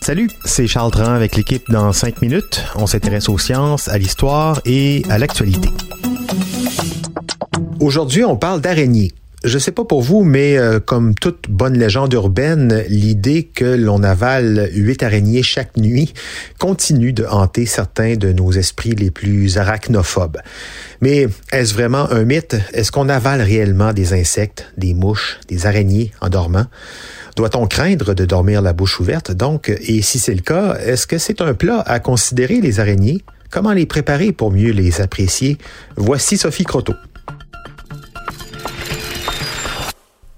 Salut, c'est Charles Tran avec l'équipe dans 5 minutes. On s'intéresse aux sciences, à l'histoire et à l'actualité. Aujourd'hui, on parle d'araignées. Je sais pas pour vous, mais euh, comme toute bonne légende urbaine, l'idée que l'on avale huit araignées chaque nuit continue de hanter certains de nos esprits les plus arachnophobes. Mais est-ce vraiment un mythe? Est-ce qu'on avale réellement des insectes, des mouches, des araignées en dormant? Doit-on craindre de dormir la bouche ouverte, donc? Et si c'est le cas, est-ce que c'est un plat à considérer les araignées? Comment les préparer pour mieux les apprécier? Voici Sophie Croteau.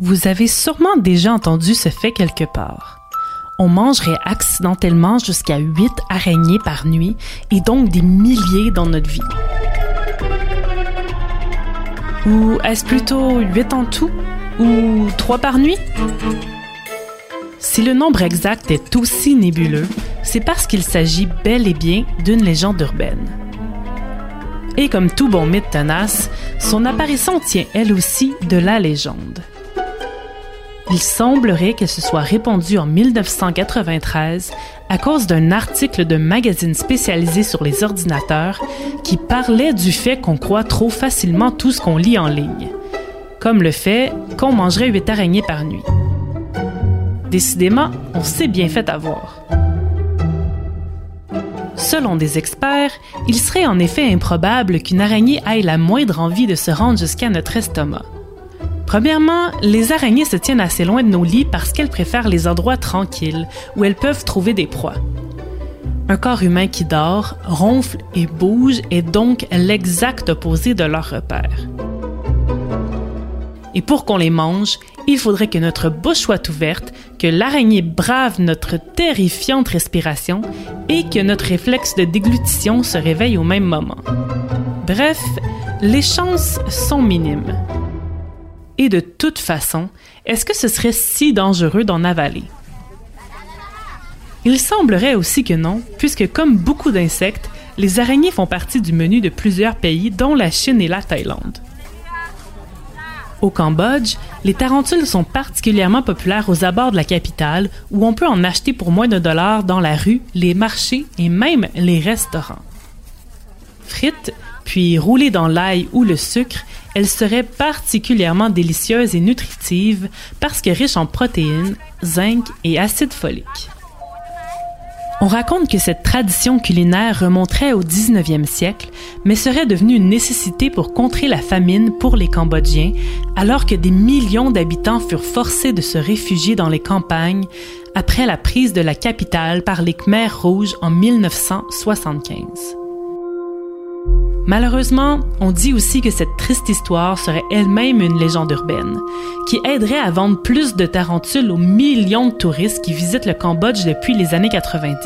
Vous avez sûrement déjà entendu ce fait quelque part. On mangerait accidentellement jusqu'à 8 araignées par nuit et donc des milliers dans notre vie. Ou est-ce plutôt 8 en tout? Ou 3 par nuit? Si le nombre exact est aussi nébuleux, c'est parce qu'il s'agit bel et bien d'une légende urbaine. Et comme tout bon mythe tenace, son apparition tient elle aussi de la légende. Il semblerait qu'elle se soit répandue en 1993 à cause d'un article d'un magazine spécialisé sur les ordinateurs qui parlait du fait qu'on croit trop facilement tout ce qu'on lit en ligne, comme le fait qu'on mangerait huit araignées par nuit. Décidément, on s'est bien fait avoir. Selon des experts, il serait en effet improbable qu'une araignée ait la moindre envie de se rendre jusqu'à notre estomac. Premièrement, les araignées se tiennent assez loin de nos lits parce qu'elles préfèrent les endroits tranquilles où elles peuvent trouver des proies. Un corps humain qui dort, ronfle et bouge est donc l'exact opposé de leur repère. Et pour qu'on les mange, il faudrait que notre bouche soit ouverte, que l'araignée brave notre terrifiante respiration et que notre réflexe de déglutition se réveille au même moment. Bref, les chances sont minimes. Et de toute façon, est-ce que ce serait si dangereux d'en avaler? Il semblerait aussi que non, puisque comme beaucoup d'insectes, les araignées font partie du menu de plusieurs pays, dont la Chine et la Thaïlande. Au Cambodge, les tarentules sont particulièrement populaires aux abords de la capitale, où on peut en acheter pour moins de dollars dans la rue, les marchés et même les restaurants. Frites, puis roulées dans l'ail ou le sucre, elle serait particulièrement délicieuse et nutritive parce que riche en protéines, zinc et acide folique. On raconte que cette tradition culinaire remonterait au 19e siècle, mais serait devenue une nécessité pour contrer la famine pour les Cambodgiens, alors que des millions d'habitants furent forcés de se réfugier dans les campagnes après la prise de la capitale par les Khmers rouges en 1975. Malheureusement, on dit aussi que cette triste histoire serait elle-même une légende urbaine, qui aiderait à vendre plus de tarentules aux millions de touristes qui visitent le Cambodge depuis les années 90.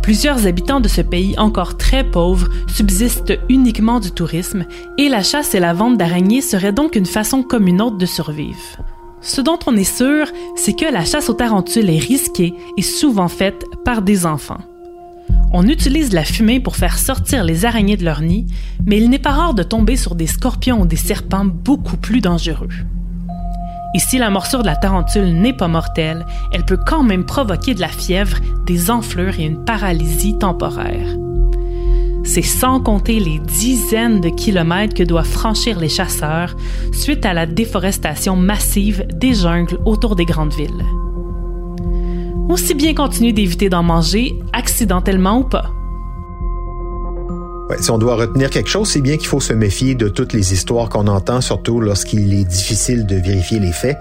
Plusieurs habitants de ce pays encore très pauvre subsistent uniquement du tourisme et la chasse et la vente d'araignées seraient donc une façon comme une autre de survivre. Ce dont on est sûr, c'est que la chasse aux tarentules est risquée et souvent faite par des enfants. On utilise la fumée pour faire sortir les araignées de leur nid, mais il n'est pas rare de tomber sur des scorpions ou des serpents beaucoup plus dangereux. Et si la morsure de la tarentule n'est pas mortelle, elle peut quand même provoquer de la fièvre, des enflures et une paralysie temporaire. C'est sans compter les dizaines de kilomètres que doivent franchir les chasseurs suite à la déforestation massive des jungles autour des grandes villes aussi bien continuer d'éviter d'en manger, accidentellement ou pas. si on doit retenir quelque chose, c'est bien qu'il faut se méfier de toutes les histoires qu'on entend, surtout lorsqu'il est difficile de vérifier les faits.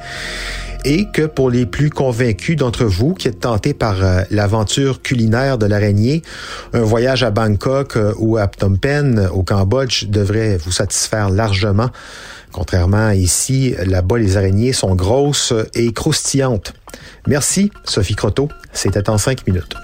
Et que pour les plus convaincus d'entre vous qui êtes tentés par euh, l'aventure culinaire de l'araignée, un voyage à Bangkok euh, ou à Phnom Penh au Cambodge devrait vous satisfaire largement Contrairement à ici, là-bas, les araignées sont grosses et croustillantes. Merci, Sophie Croteau. C'était en cinq minutes.